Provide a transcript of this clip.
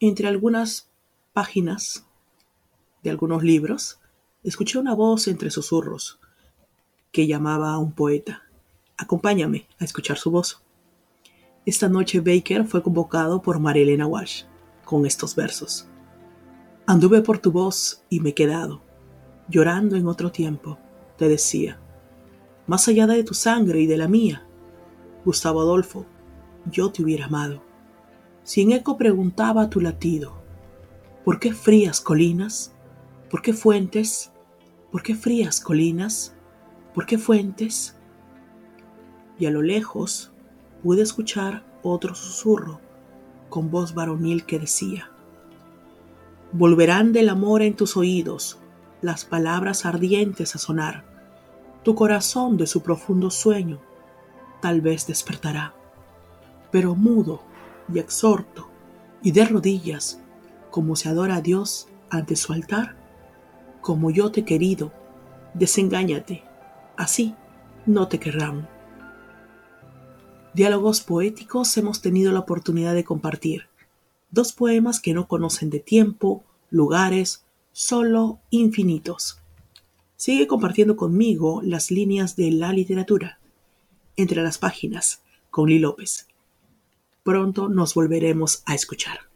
Entre algunas páginas de algunos libros, escuché una voz entre susurros que llamaba a un poeta. Acompáñame a escuchar su voz. Esta noche Baker fue convocado por Marilena Walsh con estos versos. Anduve por tu voz y me he quedado, llorando en otro tiempo, te decía, más allá de tu sangre y de la mía, Gustavo Adolfo, yo te hubiera amado. Sin eco preguntaba tu latido, ¿por qué frías colinas? ¿Por qué fuentes? ¿Por qué frías colinas? ¿Por qué fuentes? Y a lo lejos pude escuchar otro susurro con voz varonil que decía, Volverán del amor en tus oídos las palabras ardientes a sonar, tu corazón de su profundo sueño tal vez despertará, pero mudo y exhorto y de rodillas, como se adora a Dios ante su altar, como yo te he querido, desengáñate, así no te querrán. Diálogos poéticos hemos tenido la oportunidad de compartir. Dos poemas que no conocen de tiempo, lugares, solo infinitos. Sigue compartiendo conmigo las líneas de la literatura. Entre las páginas, con Lee López. Pronto nos volveremos a escuchar.